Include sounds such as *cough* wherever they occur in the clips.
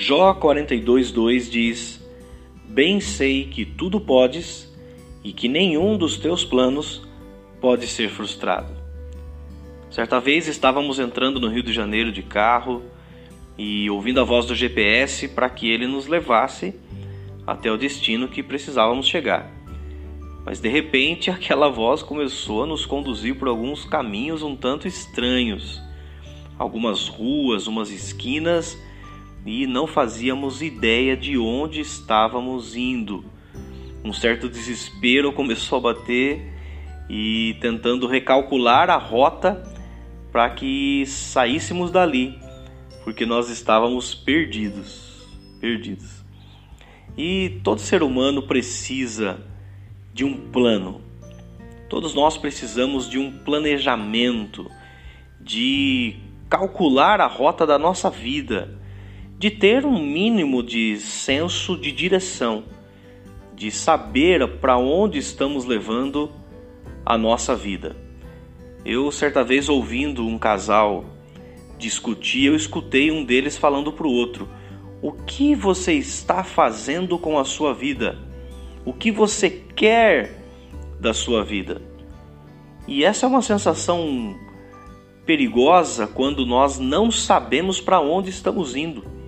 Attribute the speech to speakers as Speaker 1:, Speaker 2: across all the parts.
Speaker 1: Jó 42:2 diz: Bem sei que tudo podes e que nenhum dos teus planos pode ser frustrado. Certa vez estávamos entrando no Rio de Janeiro de carro e ouvindo a voz do GPS para que ele nos levasse até o destino que precisávamos chegar. Mas de repente *laughs* aquela voz começou a nos conduzir por alguns caminhos um tanto estranhos, algumas ruas, umas esquinas e não fazíamos ideia de onde estávamos indo. Um certo desespero começou a bater e tentando recalcular a rota para que saíssemos dali, porque nós estávamos perdidos, perdidos. E todo ser humano precisa de um plano. Todos nós precisamos de um planejamento, de calcular a rota da nossa vida, de ter um mínimo de senso de direção, de saber para onde estamos levando a nossa vida. Eu, certa vez, ouvindo um casal discutir, eu escutei um deles falando para o outro: O que você está fazendo com a sua vida? O que você quer da sua vida? E essa é uma sensação perigosa quando nós não sabemos para onde estamos indo,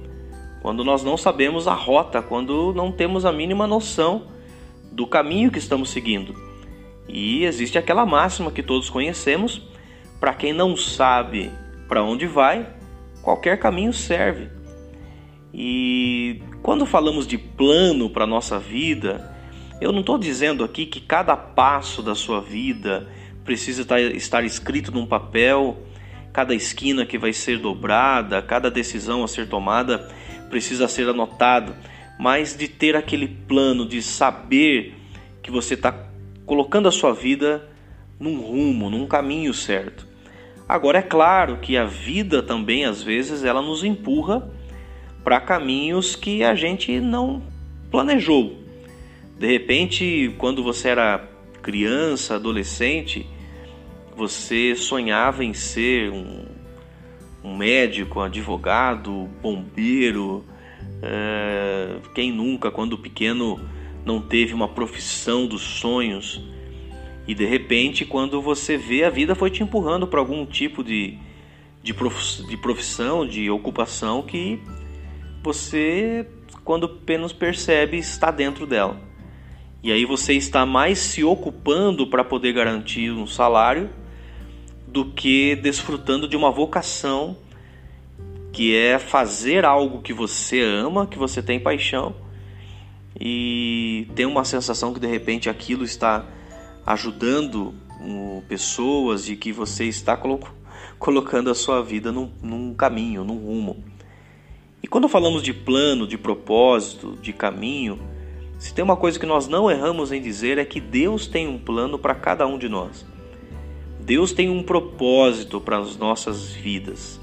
Speaker 1: quando nós não sabemos a rota, quando não temos a mínima noção do caminho que estamos seguindo. E existe aquela máxima que todos conhecemos: para quem não sabe para onde vai, qualquer caminho serve. E quando falamos de plano para a nossa vida, eu não estou dizendo aqui que cada passo da sua vida precisa estar escrito num papel, cada esquina que vai ser dobrada, cada decisão a ser tomada precisa ser anotado, mas de ter aquele plano, de saber que você está colocando a sua vida num rumo, num caminho certo. Agora é claro que a vida também às vezes ela nos empurra para caminhos que a gente não planejou. De repente, quando você era criança, adolescente, você sonhava em ser um, um médico, um advogado, bombeiro. É, quem nunca, quando pequeno, não teve uma profissão dos sonhos e de repente, quando você vê, a vida foi te empurrando para algum tipo de, de, profissão, de ocupação que você, quando menos percebe, está dentro dela. E aí você está mais se ocupando para poder garantir um salário do que desfrutando de uma vocação que é fazer algo que você ama, que você tem paixão e tem uma sensação que de repente aquilo está ajudando pessoas e que você está colo colocando a sua vida num, num caminho, num rumo. E quando falamos de plano, de propósito, de caminho, se tem uma coisa que nós não erramos em dizer é que Deus tem um plano para cada um de nós. Deus tem um propósito para as nossas vidas.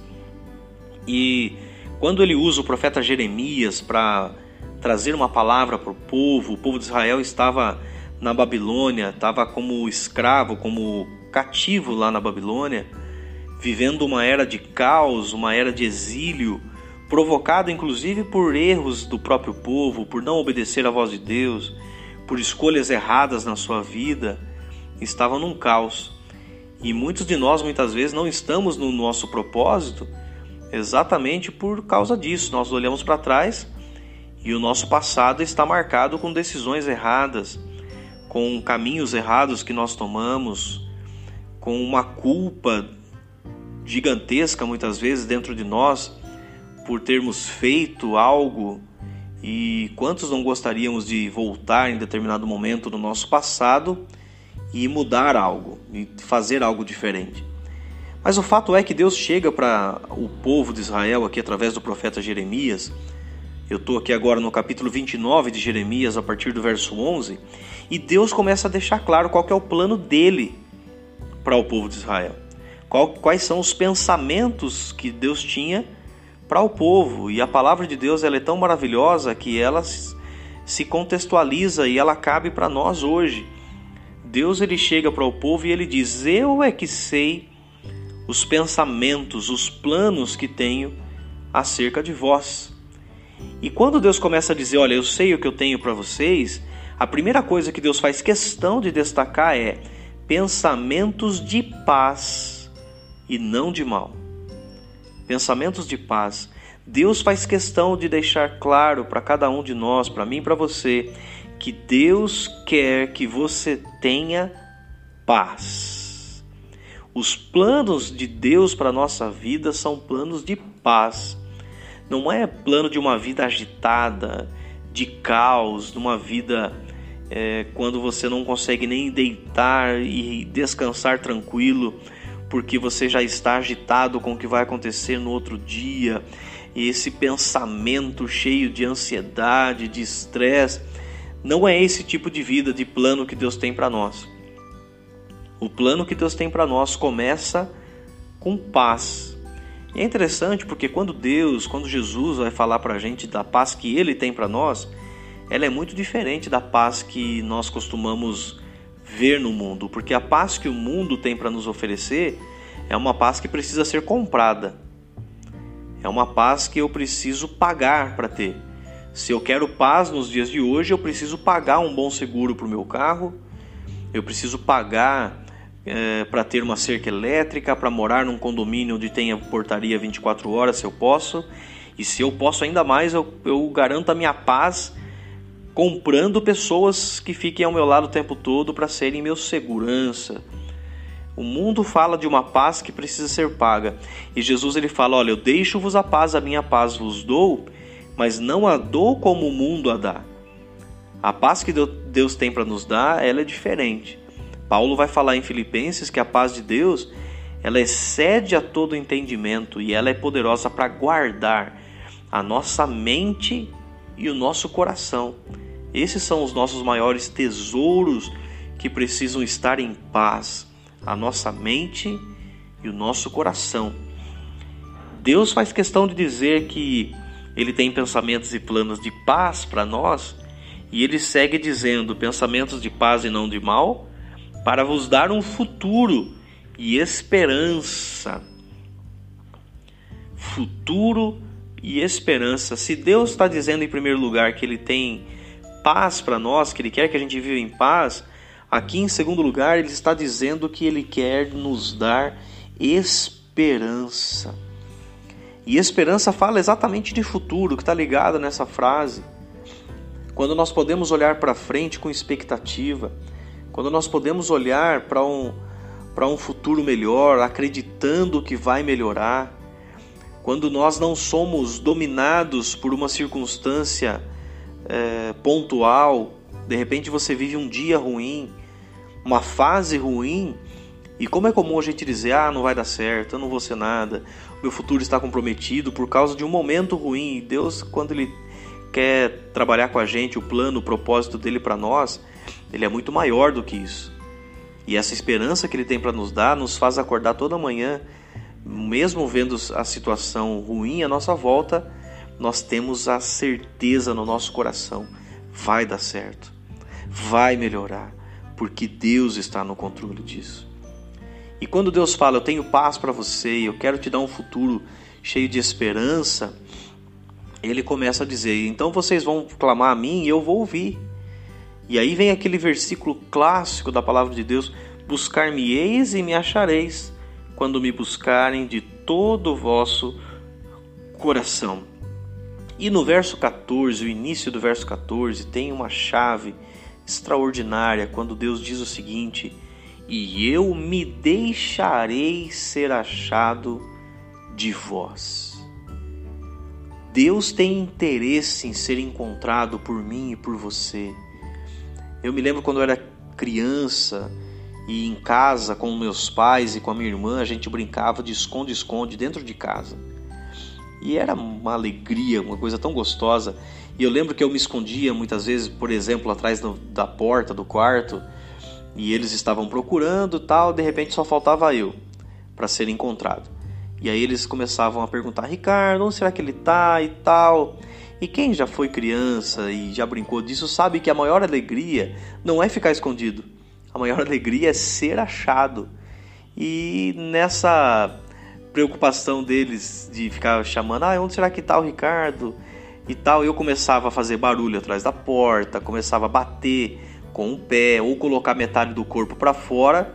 Speaker 1: E quando ele usa o profeta Jeremias para trazer uma palavra para o povo. O povo de Israel estava na Babilônia, estava como escravo, como cativo lá na Babilônia, vivendo uma era de caos, uma era de exílio, provocado inclusive por erros do próprio povo, por não obedecer à voz de Deus, por escolhas erradas na sua vida, estavam num caos. E muitos de nós muitas vezes não estamos no nosso propósito exatamente por causa disso. Nós olhamos para trás e o nosso passado está marcado com decisões erradas, com caminhos errados que nós tomamos, com uma culpa gigantesca muitas vezes dentro de nós por termos feito algo e quantos não gostaríamos de voltar em determinado momento do nosso passado e mudar algo e fazer algo diferente. Mas o fato é que Deus chega para o povo de Israel aqui através do profeta Jeremias eu estou aqui agora no capítulo 29 de Jeremias, a partir do verso 11, e Deus começa a deixar claro qual é o plano dele para o povo de Israel. Qual, quais são os pensamentos que Deus tinha para o povo. E a palavra de Deus ela é tão maravilhosa que ela se contextualiza e ela cabe para nós hoje. Deus ele chega para o povo e ele diz: Eu é que sei os pensamentos, os planos que tenho acerca de vós E quando Deus começa a dizer, olha, eu sei o que eu tenho para vocês, a primeira coisa que Deus faz questão de destacar é pensamentos de paz e não de mal. Pensamentos de paz. Deus faz questão de deixar claro para cada um de nós, para mim e para você, que Deus quer que você tenha paz. Os planos de Deus para a nossa vida são planos de paz. Não é plano de uma vida agitada, de caos, de uma vida é, quando você não consegue nem deitar e descansar tranquilo, porque você já está agitado com o que vai acontecer no outro dia, e esse pensamento cheio de ansiedade, de estresse, não é esse tipo de vida, de plano que Deus tem para nós. O plano que Deus tem para nós começa com paz. E é interessante porque quando Deus, quando Jesus vai falar para a gente da paz que Ele tem para nós, ela é muito diferente da paz que nós costumamos ver no mundo, porque a paz que o mundo tem para nos oferecer é uma paz que precisa ser comprada. É uma paz que eu preciso pagar para ter. Se eu quero paz nos dias de hoje, eu preciso pagar um bom seguro para o meu carro, eu preciso pagar é, para ter uma cerca elétrica, para morar num condomínio onde tenha portaria 24 horas, se eu posso. E se eu posso ainda mais, eu, eu garanto a minha paz comprando pessoas que fiquem ao meu lado o tempo todo para serem meu segurança. O mundo fala de uma paz que precisa ser paga. E Jesus ele fala: "Olha, eu deixo-vos a paz, a minha paz vos dou, mas não a dou como o mundo a dá." A paz que Deus tem para nos dar, ela é diferente. Paulo vai falar em Filipenses que a paz de Deus, ela excede a todo entendimento e ela é poderosa para guardar a nossa mente e o nosso coração. Esses são os nossos maiores tesouros que precisam estar em paz, a nossa mente e o nosso coração. Deus faz questão de dizer que ele tem pensamentos e planos de paz para nós, e ele segue dizendo: pensamentos de paz e não de mal, para vos dar um futuro e esperança. Futuro e esperança. Se Deus está dizendo em primeiro lugar que Ele tem paz para nós, que Ele quer que a gente viva em paz, aqui em segundo lugar Ele está dizendo que Ele quer nos dar esperança. E esperança fala exatamente de futuro, que está ligado nessa frase. Quando nós podemos olhar para frente com expectativa, quando nós podemos olhar para um, um futuro melhor, acreditando que vai melhorar, quando nós não somos dominados por uma circunstância é, pontual, de repente você vive um dia ruim, uma fase ruim, e como é comum a gente dizer, ah, não vai dar certo, eu não vou ser nada, meu futuro está comprometido por causa de um momento ruim. E Deus, quando Ele quer trabalhar com a gente, o plano, o propósito dele para nós, ele é muito maior do que isso. E essa esperança que ele tem para nos dar nos faz acordar toda manhã, mesmo vendo a situação ruim à nossa volta, nós temos a certeza no nosso coração: vai dar certo, vai melhorar, porque Deus está no controle disso. E quando Deus fala, eu tenho paz para você, eu quero te dar um futuro cheio de esperança, ele começa a dizer: então vocês vão clamar a mim e eu vou ouvir. E aí vem aquele versículo clássico da palavra de Deus: Buscar-me-eis e me achareis, quando me buscarem de todo o vosso coração. E no verso 14, o início do verso 14, tem uma chave extraordinária quando Deus diz o seguinte: E eu me deixarei ser achado de vós. Deus tem interesse em ser encontrado por mim e por você. Eu me lembro quando eu era criança e em casa com meus pais e com a minha irmã, a gente brincava de esconde-esconde dentro de casa. E era uma alegria, uma coisa tão gostosa. E eu lembro que eu me escondia muitas vezes, por exemplo, atrás do, da porta do quarto, e eles estavam procurando, tal, de repente só faltava eu para ser encontrado. E aí eles começavam a perguntar: "Ricardo, onde será que ele tá?" e tal. E quem já foi criança e já brincou disso sabe que a maior alegria não é ficar escondido. A maior *laughs* alegria é ser achado. E nessa preocupação deles de ficar chamando, ah, onde será que está o Ricardo? e tal, eu começava a fazer barulho atrás da porta, começava a bater com o pé ou colocar metade do corpo para fora,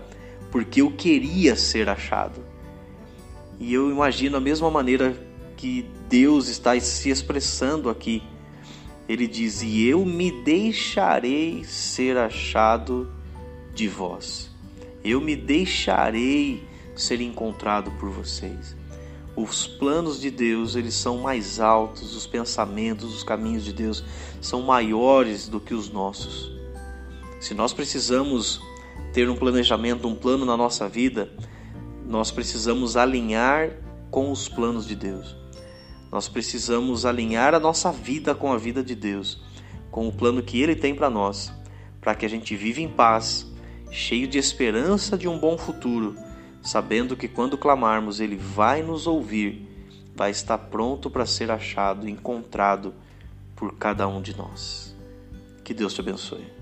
Speaker 1: porque eu queria ser achado. E eu imagino a mesma maneira que Deus está se expressando aqui. Ele diz: E eu me deixarei ser achado de vós. Eu me deixarei ser encontrado por vocês. Os planos de Deus, eles são mais altos, os pensamentos, os caminhos de Deus são maiores do que os nossos. Se nós precisamos ter um planejamento, um plano na nossa vida, nós precisamos alinhar com os planos de Deus. Nós precisamos alinhar a nossa vida com a vida de Deus, com o plano que Ele tem para nós, para que a gente viva em paz, cheio de esperança de um bom futuro sabendo que quando clamarmos, Ele vai nos ouvir, vai estar pronto para ser achado, encontrado por cada um de nós. Que Deus te abençoe.